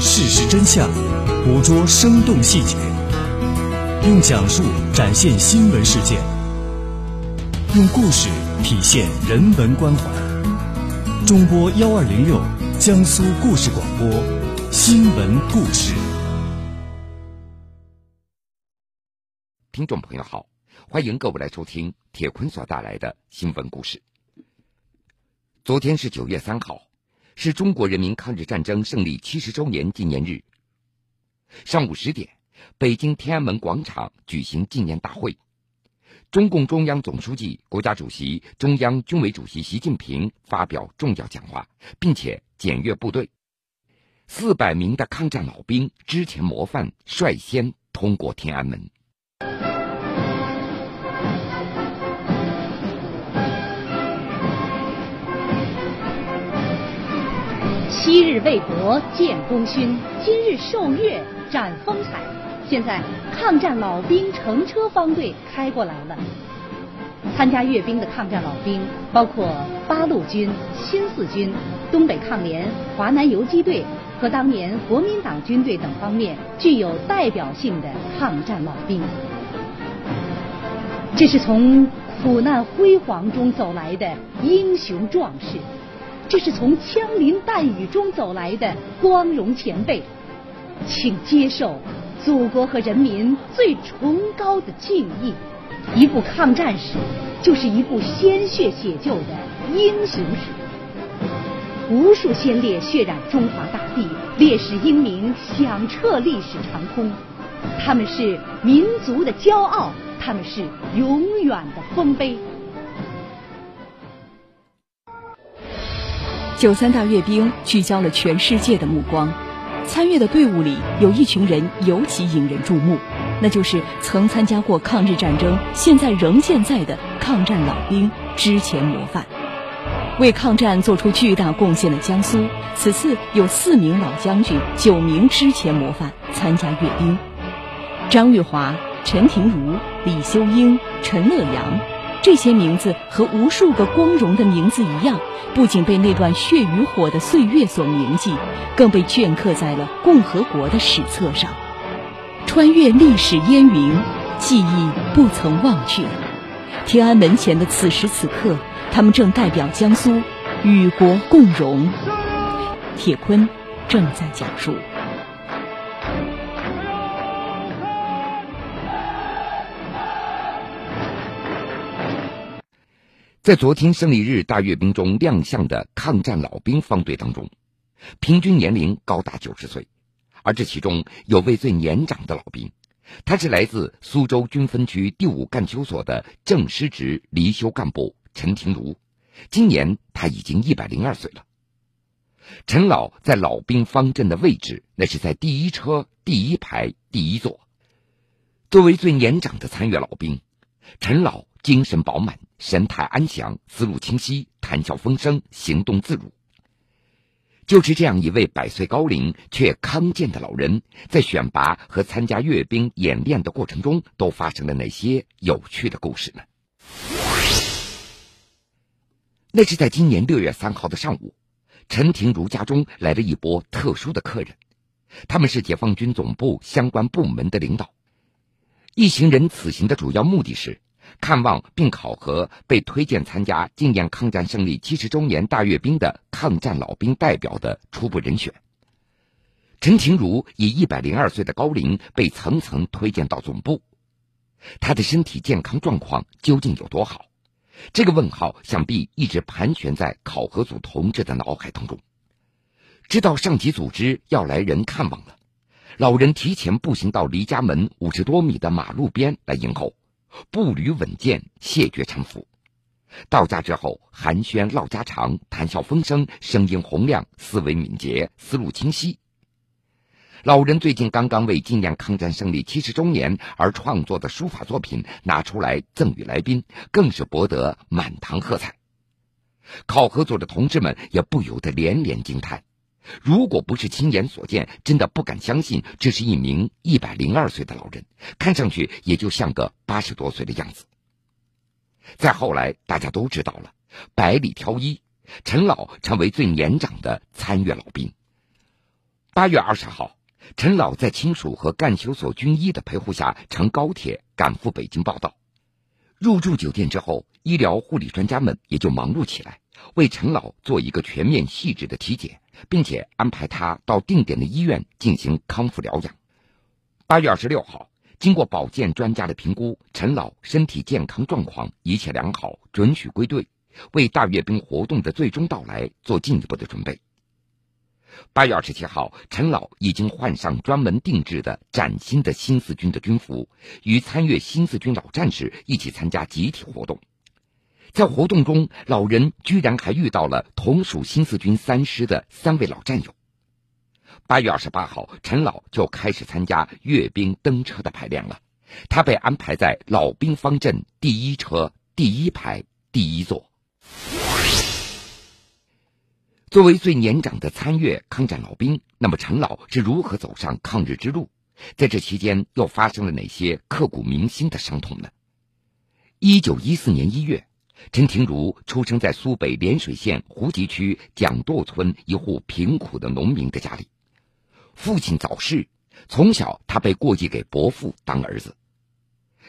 事实真相，捕捉生动细节，用讲述展现新闻事件，用故事体现人文关怀。中波幺二零六，江苏故事广播，新闻故事。听众朋友好，欢迎各位来收听铁坤所带来的新闻故事。昨天是九月三号。是中国人民抗日战争胜利七十周年纪念日。上午十点，北京天安门广场举行纪念大会。中共中央总书记、国家主席、中央军委主席习近平发表重要讲话，并且检阅部队。四百名的抗战老兵之前模范率先通过天安门。昔日为国建功勋，今日受阅展风采。现在抗战老兵乘车方队开过来了。参加阅兵的抗战老兵包括八路军、新四军、东北抗联、华南游击队和当年国民党军队等方面具有代表性的抗战老兵。这是从苦难辉煌中走来的英雄壮士。这是从枪林弹雨中走来的光荣前辈，请接受祖国和人民最崇高的敬意。一部抗战史，就是一部鲜血写就的英雄史。无数先烈血染中华大地，烈士英名响彻历史长空。他们是民族的骄傲，他们是永远的丰碑。九三大阅兵聚焦了全世界的目光，参阅的队伍里有一群人尤其引人注目，那就是曾参加过抗日战争、现在仍健在的抗战老兵、之前模范。为抗战做出巨大贡献的江苏，此次有四名老将军、九名之前模范参加阅兵：张玉华、陈廷如、李秀英、陈乐阳。这些名字和无数个光荣的名字一样，不仅被那段血与火的岁月所铭记，更被镌刻在了共和国的史册上。穿越历史烟云，记忆不曾忘却。天安门前的此时此刻，他们正代表江苏与国共荣。铁坤正在讲述。在昨天胜利日大阅兵中亮相的抗战老兵方队当中，平均年龄高达九十岁，而这其中有位最年长的老兵，他是来自苏州军分区第五干休所的正师职离休干部陈廷如，今年他已经一百零二岁了。陈老在老兵方阵的位置，那是在第一车第一排第一座。作为最年长的参阅老兵，陈老。精神饱满，神态安详，思路清晰，谈笑风生，行动自如。就是这样一位百岁高龄却康健的老人，在选拔和参加阅兵演练的过程中，都发生了哪些有趣的故事呢？那是在今年六月三号的上午，陈廷如家中来了一波特殊的客人，他们是解放军总部相关部门的领导。一行人此行的主要目的是。看望并考核被推荐参加纪念抗战胜利七十周年大阅兵的抗战老兵代表的初步人选。陈廷如以一百零二岁的高龄被层层推荐到总部，他的身体健康状况究竟有多好？这个问号想必一直盘旋在考核组同志的脑海当中。知道上级组织要来人看望了，老人提前步行到离家门五十多米的马路边来迎候。步履稳健，谢绝搀扶。到家之后，寒暄唠家常，谈笑风生，声音洪亮，思维敏捷，思路清晰。老人最近刚刚为纪念抗战胜利七十周年而创作的书法作品拿出来赠予来宾，更是博得满堂喝彩。考核组的同志们也不由得连连惊叹。如果不是亲眼所见，真的不敢相信这是一名一百零二岁的老人，看上去也就像个八十多岁的样子。再后来，大家都知道了，百里挑一，陈老成为最年长的参阅老兵。八月二十号，陈老在亲属和干休所军医的陪护下，乘高铁赶赴北京报道。入住酒店之后，医疗护理专家们也就忙碌起来，为陈老做一个全面细致的体检，并且安排他到定点的医院进行康复疗养。八月二十六号，经过保健专家的评估，陈老身体健康状况一切良好，准许归队，为大阅兵活动的最终到来做进一步的准备。八月二十七号，陈老已经换上专门定制的崭新的新四军的军服，与参阅新四军老战士一起参加集体活动。在活动中，老人居然还遇到了同属新四军三师的三位老战友。八月二十八号，陈老就开始参加阅兵登车的排练了。他被安排在老兵方阵第一车第一排第一座。作为最年长的参阅抗战老兵，那么陈老是如何走上抗日之路？在这期间又发生了哪些刻骨铭心的伤痛呢？一九一四年一月，陈廷儒出生在苏北涟水县胡集区蒋垛村一户贫苦的农民的家里。父亲早逝，从小他被过继给伯父当儿子。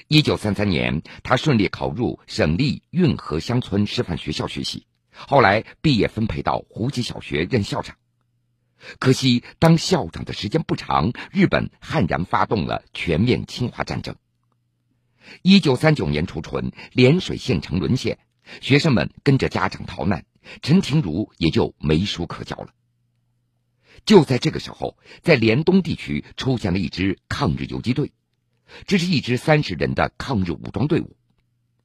一九三三年，他顺利考入省立运河乡村师范学校学习。后来毕业分配到胡集小学任校长，可惜当校长的时间不长，日本悍然发动了全面侵华战争。一九三九年初春，涟水县城沦陷，学生们跟着家长逃难，陈廷儒也就没书可教了。就在这个时候，在联东地区出现了一支抗日游击队，这是一支三十人的抗日武装队伍。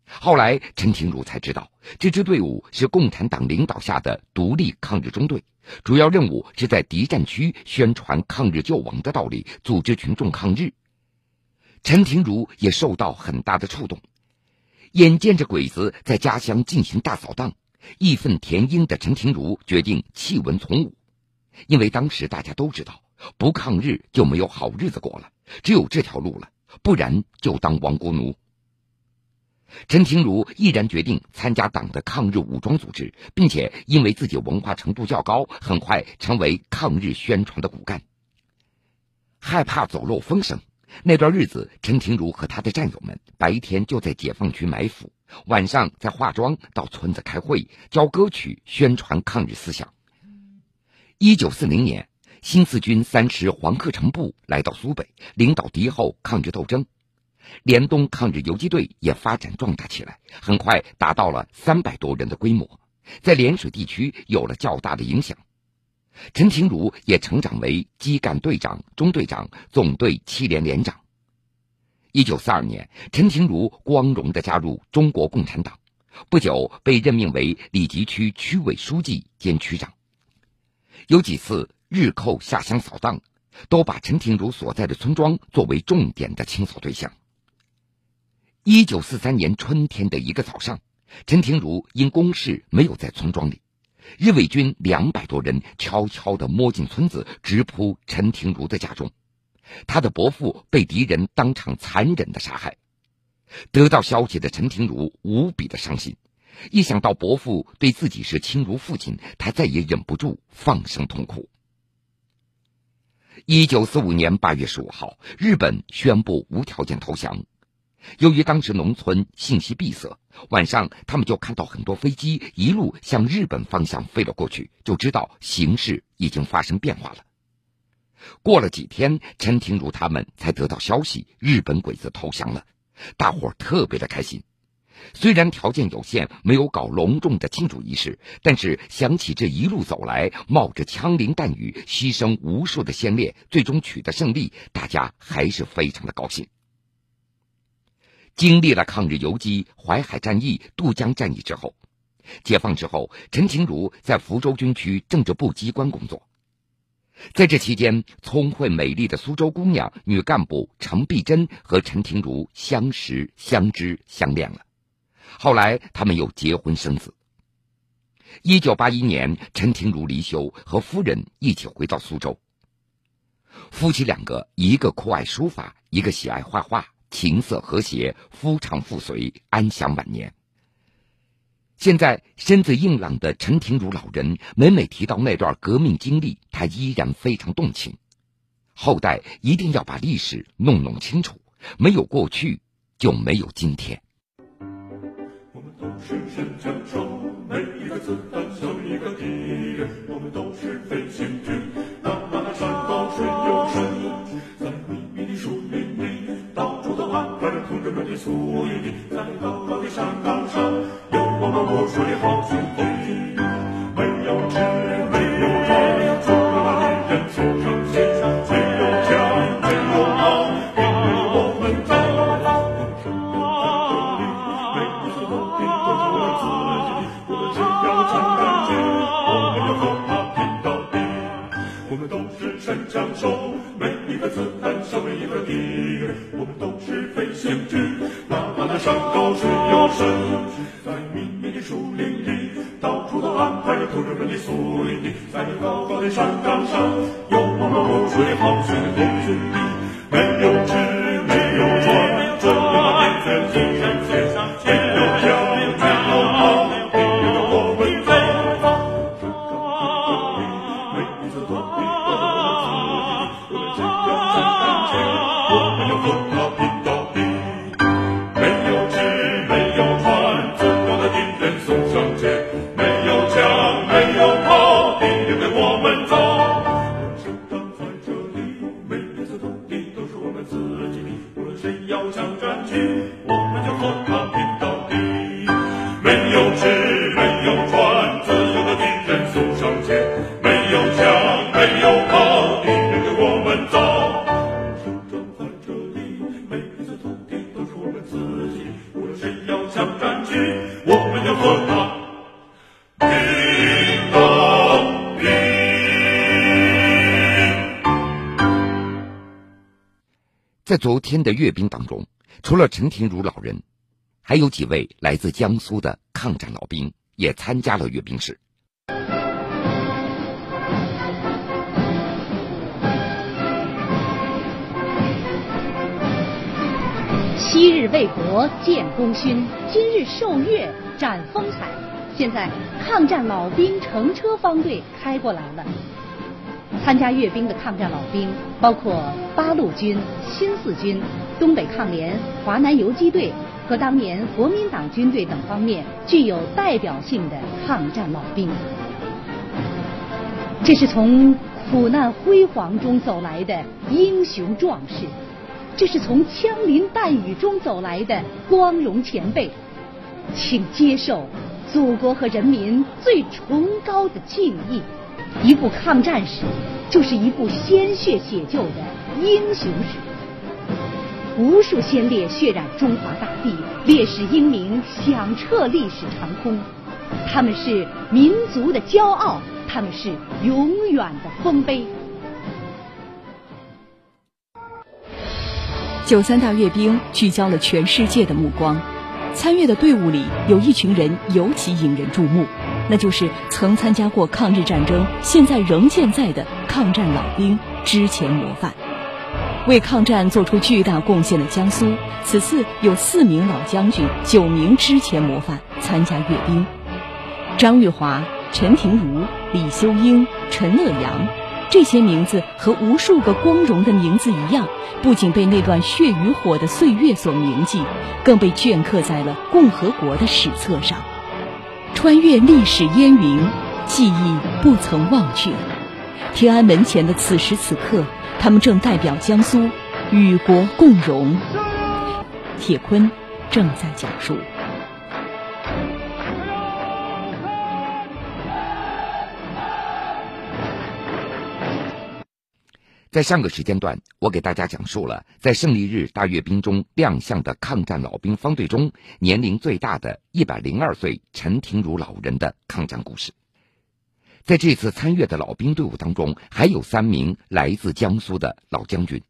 后来，陈廷儒才知道，这支队伍是共产党领导下的独立抗日中队，主要任务是在敌占区宣传抗日救亡的道理，组织群众抗日。陈廷儒也受到很大的触动，眼见着鬼子在家乡进行大扫荡，义愤填膺的陈廷儒决定弃文从武，因为当时大家都知道，不抗日就没有好日子过了，只有这条路了，不然就当亡国奴。陈廷儒毅然决定参加党的抗日武装组织，并且因为自己文化程度较高，很快成为抗日宣传的骨干。害怕走漏风声，那段日子，陈廷儒和他的战友们白天就在解放区埋伏，晚上在化妆到村子开会，教歌曲宣传抗日思想。一九四零年，新四军三师黄克诚部来到苏北，领导敌后抗日斗争。联东抗日游击队也发展壮大起来，很快达到了三百多人的规模，在涟水地区有了较大的影响。陈廷儒也成长为基干队长、中队长、总队七连连长。一九四二年，陈廷儒光荣地加入中国共产党，不久被任命为里集区区委书记兼区长。有几次日寇下乡扫荡，都把陈廷儒所在的村庄作为重点的清扫对象。一九四三年春天的一个早上，陈廷儒因公事没有在村庄里，日伪军两百多人悄悄地摸进村子，直扑陈廷儒的家中。他的伯父被敌人当场残忍的杀害。得到消息的陈廷儒无比的伤心，一想到伯父对自己是亲如父亲，他再也忍不住放声痛哭。一九四五年八月十五号，日本宣布无条件投降。由于当时农村信息闭塞，晚上他们就看到很多飞机一路向日本方向飞了过去，就知道形势已经发生变化了。过了几天，陈廷儒他们才得到消息，日本鬼子投降了，大伙儿特别的开心。虽然条件有限，没有搞隆重的庆祝仪式，但是想起这一路走来，冒着枪林弹雨，牺牲无数的先烈，最终取得胜利，大家还是非常的高兴。经历了抗日游击、淮海战役、渡江战役之后，解放之后，陈廷儒在福州军区政治部机关工作。在这期间，聪慧美丽的苏州姑娘女干部程碧珍和陈廷儒相识、相知、相恋了。后来，他们又结婚生子。一九八一年，陈廷儒离休，和夫人一起回到苏州。夫妻两个，一个酷爱书法，一个喜爱画画。琴瑟和谐，夫唱妇随，安享晚年。现在身子硬朗的陈廷儒老人，每每提到那段革命经历，他依然非常动情。后代一定要把历史弄弄清楚，没有过去，就没有今天。我们都是的宿营，在高高的山岗上。有我们无数的好兄弟，没有吃，没有船，只有敌人送上线，没有枪，没有炮，引领我们走。每一次斗地都是我们自己的，我们只要参战去，我们要和他拼到底。我们都是神枪手，每一个子弹消灭一个敌人。我们都是飞行军，山高水又深。树林里，到处都安排着同志们的宿营地，在高高的山岗上，有我们无数的好兄弟。没有纸，没在昨天的阅兵当中，除了陈廷儒老人，还有几位来自江苏的抗战老兵也参加了阅兵式。昔日为国建功勋，今日受阅展风采。现在抗战老兵乘车方队开过来了。参加阅兵的抗战老兵包括八路军、新四军、东北抗联、华南游击队和当年国民党军队等方面具有代表性的抗战老兵。这是从苦难辉煌中走来的英雄壮士，这是从枪林弹雨中走来的光荣前辈，请接受祖国和人民最崇高的敬意。一部抗战史，就是一部鲜血写就的英雄史。无数先烈血染中华大地，烈士英名响彻历史长空。他们是民族的骄傲，他们是永远的丰碑。九三大阅兵聚焦了全世界的目光，参阅的队伍里有一群人尤其引人注目，那就是曾参加过抗日战争、现在仍健在的抗战老兵、之前模范。为抗战做出巨大贡献的江苏，此次有四名老将军、九名之前模范参加阅兵。张玉华、陈廷儒、李修英、陈乐阳，这些名字和无数个光荣的名字一样，不仅被那段血与火的岁月所铭记，更被镌刻在了共和国的史册上。穿越历史烟云，记忆不曾忘却。天安门前的此时此刻，他们正代表江苏与国共荣。铁坤正在讲述。在上个时间段，我给大家讲述了在胜利日大阅兵中亮相的抗战老兵方队中年龄最大的一百零二岁陈廷儒老人的抗战故事。在这次参阅的老兵队伍当中，还有三名来自江苏的老将军，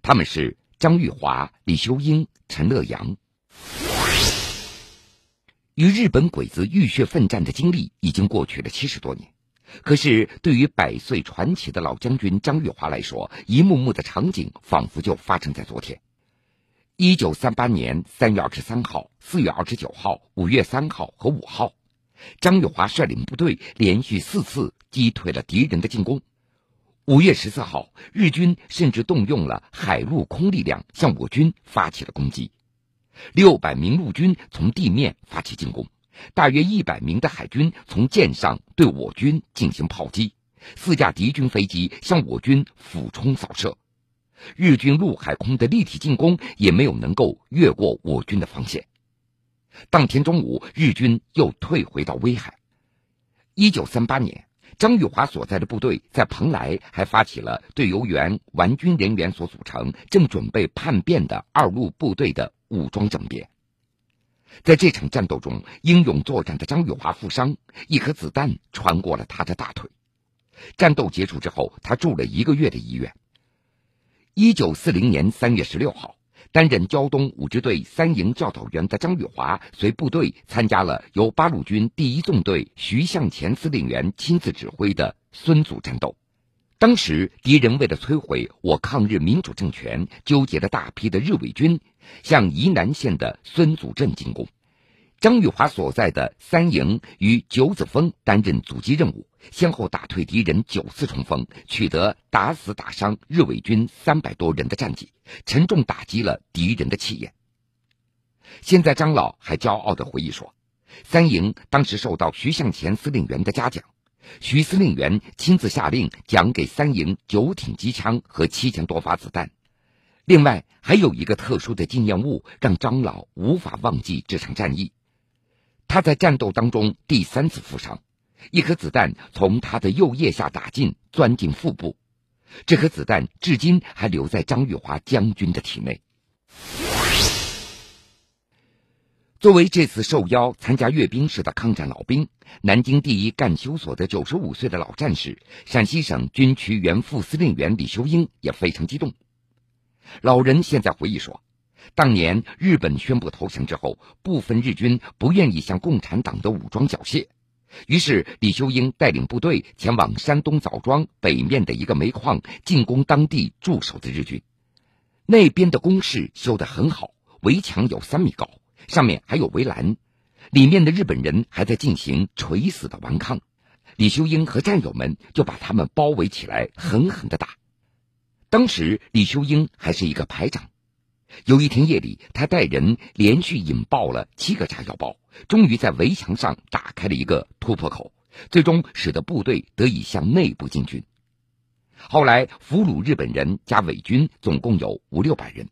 他们是张玉华、李修英、陈乐阳。与日本鬼子浴血奋战的经历已经过去了七十多年。可是，对于百岁传奇的老将军张玉华来说，一幕幕的场景仿佛就发生在昨天。一九三八年三月二十三号、四月二十九号、五月三号和五号，张玉华率领部队连续四次击退了敌人的进攻。五月十四号，日军甚至动用了海陆空力量向我军发起了攻击。六百名陆军从地面发起进攻，大约一百名的海军从舰上对我军进行炮击，四架敌军飞机向我军俯冲扫射。日军陆海空的立体进攻也没有能够越过我军的防线。当天中午，日军又退回到威海。一九三八年，张玉华所在的部队在蓬莱还发起了对由原顽军人员所组成、正准备叛变的二路部队的武装政变。在这场战斗中，英勇作战的张玉华负伤，一颗子弹穿过了他的大腿。战斗结束之后，他住了一个月的医院。一九四零年三月十六号，担任胶东五支队三营教导员的张玉华随部队参加了由八路军第一纵队徐向前司令员亲自指挥的孙祖战斗。当时，敌人为了摧毁我抗日民主政权，纠结了大批的日伪军，向沂南县的孙祖镇进攻。张玉华所在的三营与九子峰担任阻击任务，先后打退敌人九次冲锋，取得打死打伤日伪军三百多人的战绩，沉重打击了敌人的气焰。现在张老还骄傲地回忆说：“三营当时受到徐向前司令员的嘉奖，徐司令员亲自下令奖给三营九挺机枪和七千多发子弹。另外，还有一个特殊的纪念物，让张老无法忘记这场战役。”他在战斗当中第三次负伤，一颗子弹从他的右腋下打进，钻进腹部。这颗子弹至今还留在张玉华将军的体内。作为这次受邀参加阅兵式的抗战老兵，南京第一干休所的九十五岁的老战士、陕西省军区原副司令员李秀英也非常激动。老人现在回忆说。当年日本宣布投降之后，部分日军不愿意向共产党的武装缴械，于是李秀英带领部队前往山东枣庄北面的一个煤矿进攻当地驻守的日军。那边的工事修得很好，围墙有三米高，上面还有围栏，里面的日本人还在进行垂死的顽抗。李秀英和战友们就把他们包围起来，狠狠地打。当时李秀英还是一个排长。有一天夜里，他带人连续引爆了七个炸药包，终于在围墙上打开了一个突破口，最终使得部队得以向内部进军。后来俘虏日本人加伪军总共有五六百人。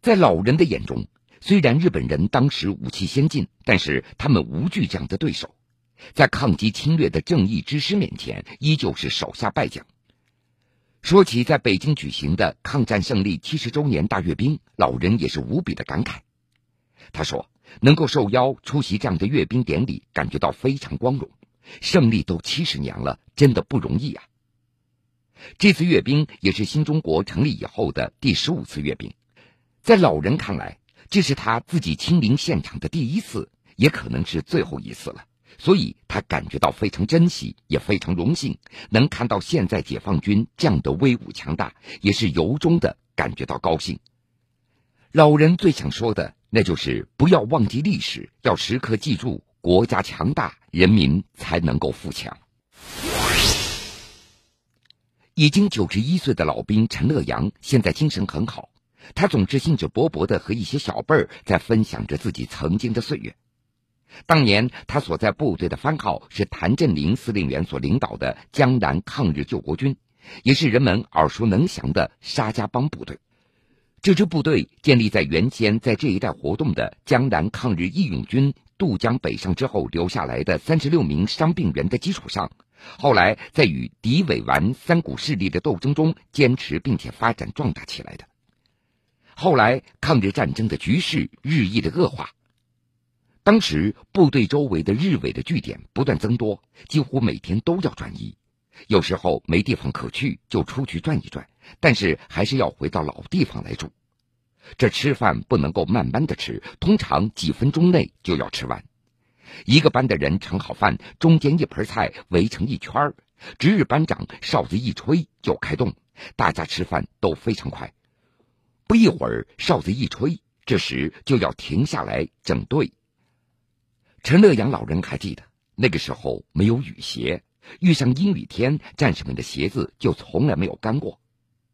在老人的眼中，虽然日本人当时武器先进，但是他们无惧这样的对手，在抗击侵略的正义之师面前，依旧是手下败将。说起在北京举行的抗战胜利七十周年大阅兵，老人也是无比的感慨。他说：“能够受邀出席这样的阅兵典礼，感觉到非常光荣。胜利都七十年了，真的不容易啊！”这次阅兵也是新中国成立以后的第十五次阅兵，在老人看来，这是他自己亲临现场的第一次，也可能是最后一次了。所以他感觉到非常珍惜，也非常荣幸，能看到现在解放军这样的威武强大，也是由衷的感觉到高兴。老人最想说的，那就是不要忘记历史，要时刻记住，国家强大，人民才能够富强。已经九十一岁的老兵陈乐阳现在精神很好，他总是兴致勃勃的和一些小辈儿在分享着自己曾经的岁月。当年他所在部队的番号是谭震林司令员所领导的江南抗日救国军，也是人们耳熟能详的沙家浜部队。这支部队建立在原先在这一带活动的江南抗日义勇军渡江北上之后留下来的三十六名伤病员的基础上，后来在与敌伪顽三股势力的斗争中坚持并且发展壮大起来的。后来抗日战争的局势日益的恶化。当时部队周围的日伪的据点不断增多，几乎每天都要转移。有时候没地方可去，就出去转一转，但是还是要回到老地方来住。这吃饭不能够慢慢的吃，通常几分钟内就要吃完。一个班的人盛好饭，中间一盆菜围成一圈值日班长哨子一吹就开动，大家吃饭都非常快。不一会儿哨子一吹，这时就要停下来整队。陈乐阳老人还记得，那个时候没有雨鞋，遇上阴雨天，战士们的鞋子就从来没有干过。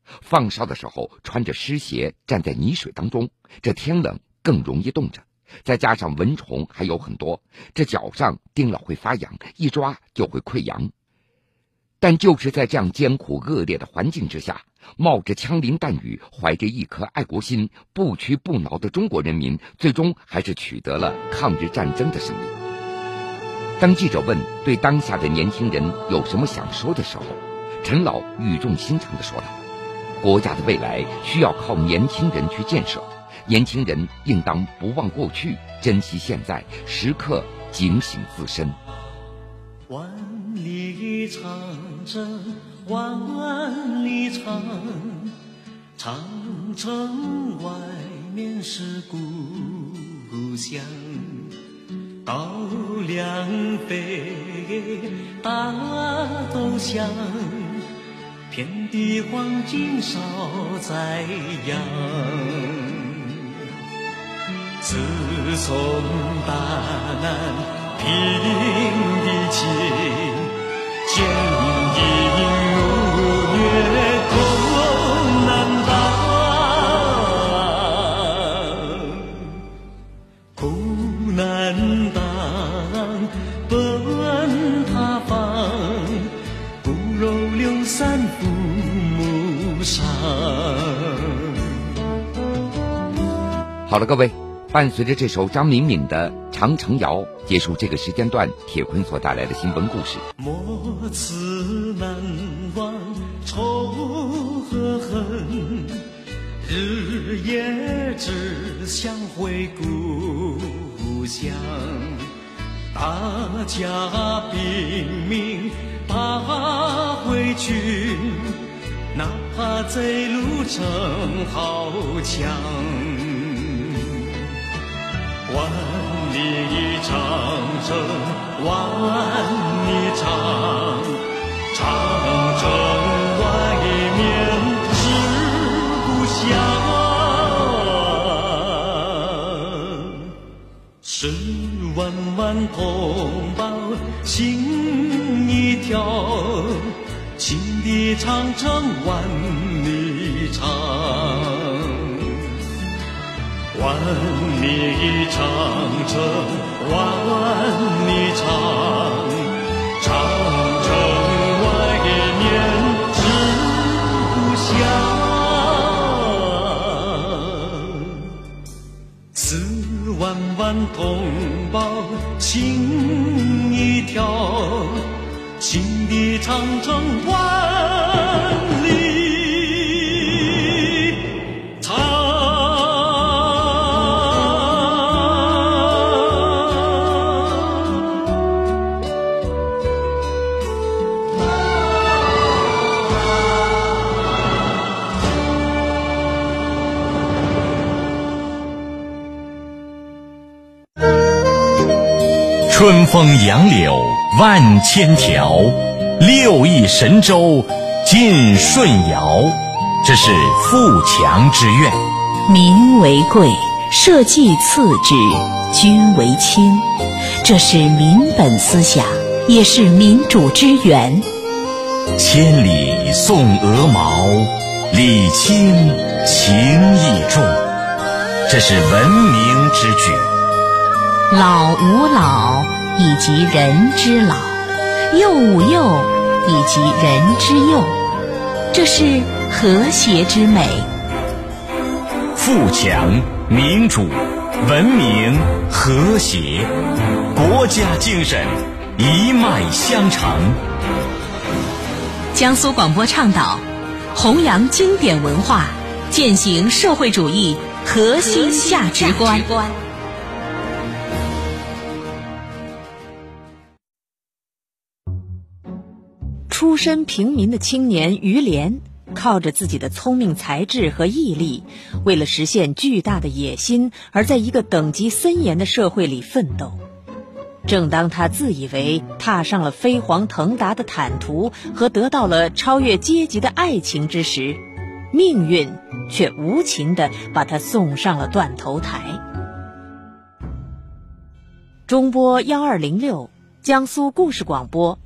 放哨的时候穿着湿鞋站在泥水当中，这天冷更容易冻着，再加上蚊虫还有很多，这脚上叮了会发痒，一抓就会溃疡。但就是在这样艰苦恶劣的环境之下，冒着枪林弹雨，怀着一颗爱国心，不屈不挠的中国人民，最终还是取得了抗日战争的胜利。当记者问对当下的年轻人有什么想说的时候，陈老语重心长地说道。国家的未来需要靠年轻人去建设，年轻人应当不忘过去，珍惜现在，时刻警醒自身。万里长征万里长，长城外面是故乡。稻粱飞，大豆香。天地黄金少在扬，自从大难平地起，坚硬如月空难当，苦难当，奔他方，骨肉流散。好了，各位，伴随着这首张敏敏的《长城谣》，结束这个时间段，铁坤所带来的新闻故事。莫辞难忘仇和恨，日夜只想回故乡。大家拼命打回去。哪怕贼路程好强，长征万里长，长征外面是故乡，十万万同胞心一条。青的长城万里长，万里长城万里长，长城外面是故乡，四万万同胞心一条。新的长城春风杨柳。万千条，六亿神州尽舜尧，这是富强之愿。民为贵，社稷次之，君为轻，这是民本思想，也是民主之源。千里送鹅毛，礼轻情意重，这是文明之举。老吾老。以及人之老，幼吾幼，以及人之幼，这是和谐之美。富强、民主、文明、和谐，国家精神一脉相承。江苏广播倡导弘扬经典文化，践行社会主义核心价值观。出身平民的青年于连靠着自己的聪明才智和毅力为了实现巨大的野心而在一个等级森严的社会里奋斗。正当他自以为踏上了飞黄腾达的坦途和得到了超越阶级的爱情之时命运却无情地把他送上了断头台。中波幺二零六江苏故事广播。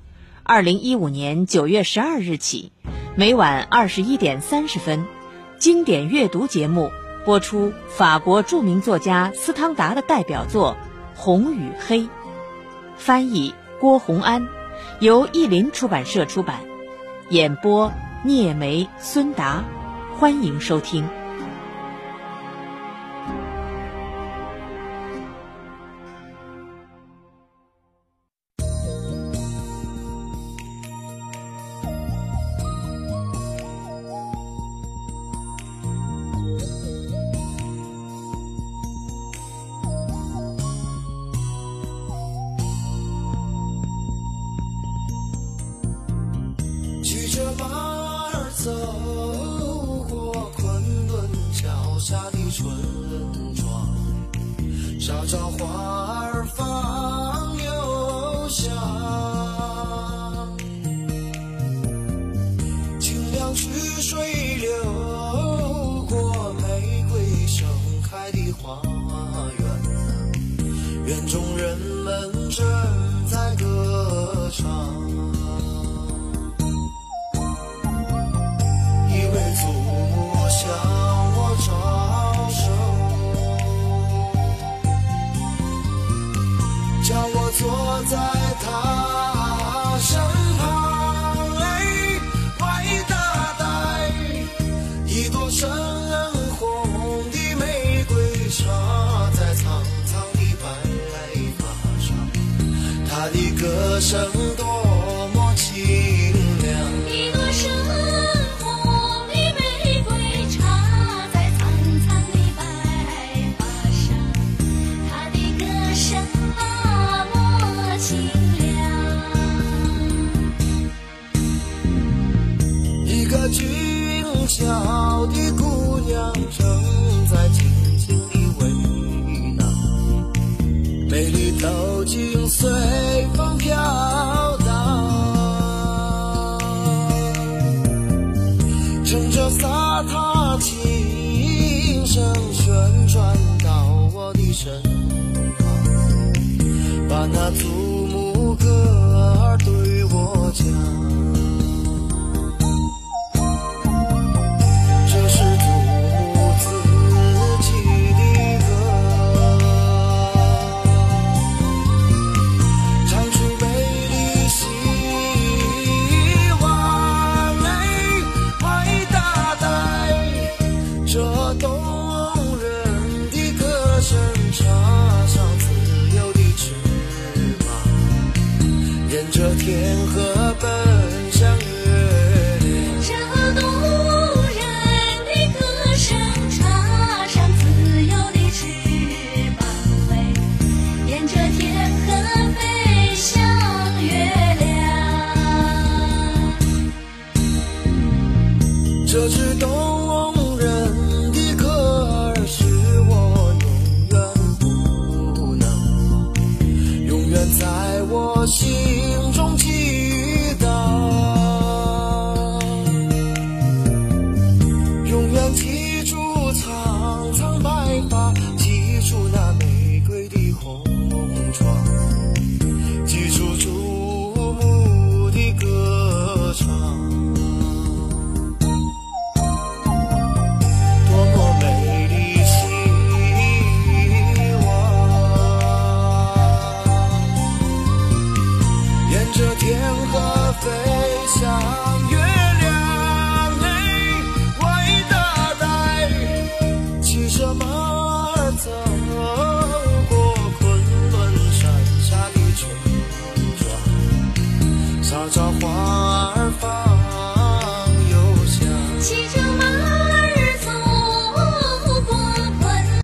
二零一五年九月十二日起，每晚二十一点三十分，经典阅读节目播出法国著名作家司汤达的代表作《红与黑》，翻译郭洪安，由译林出版社出版，演播聂梅孙达，欢迎收听。悄悄话 Sân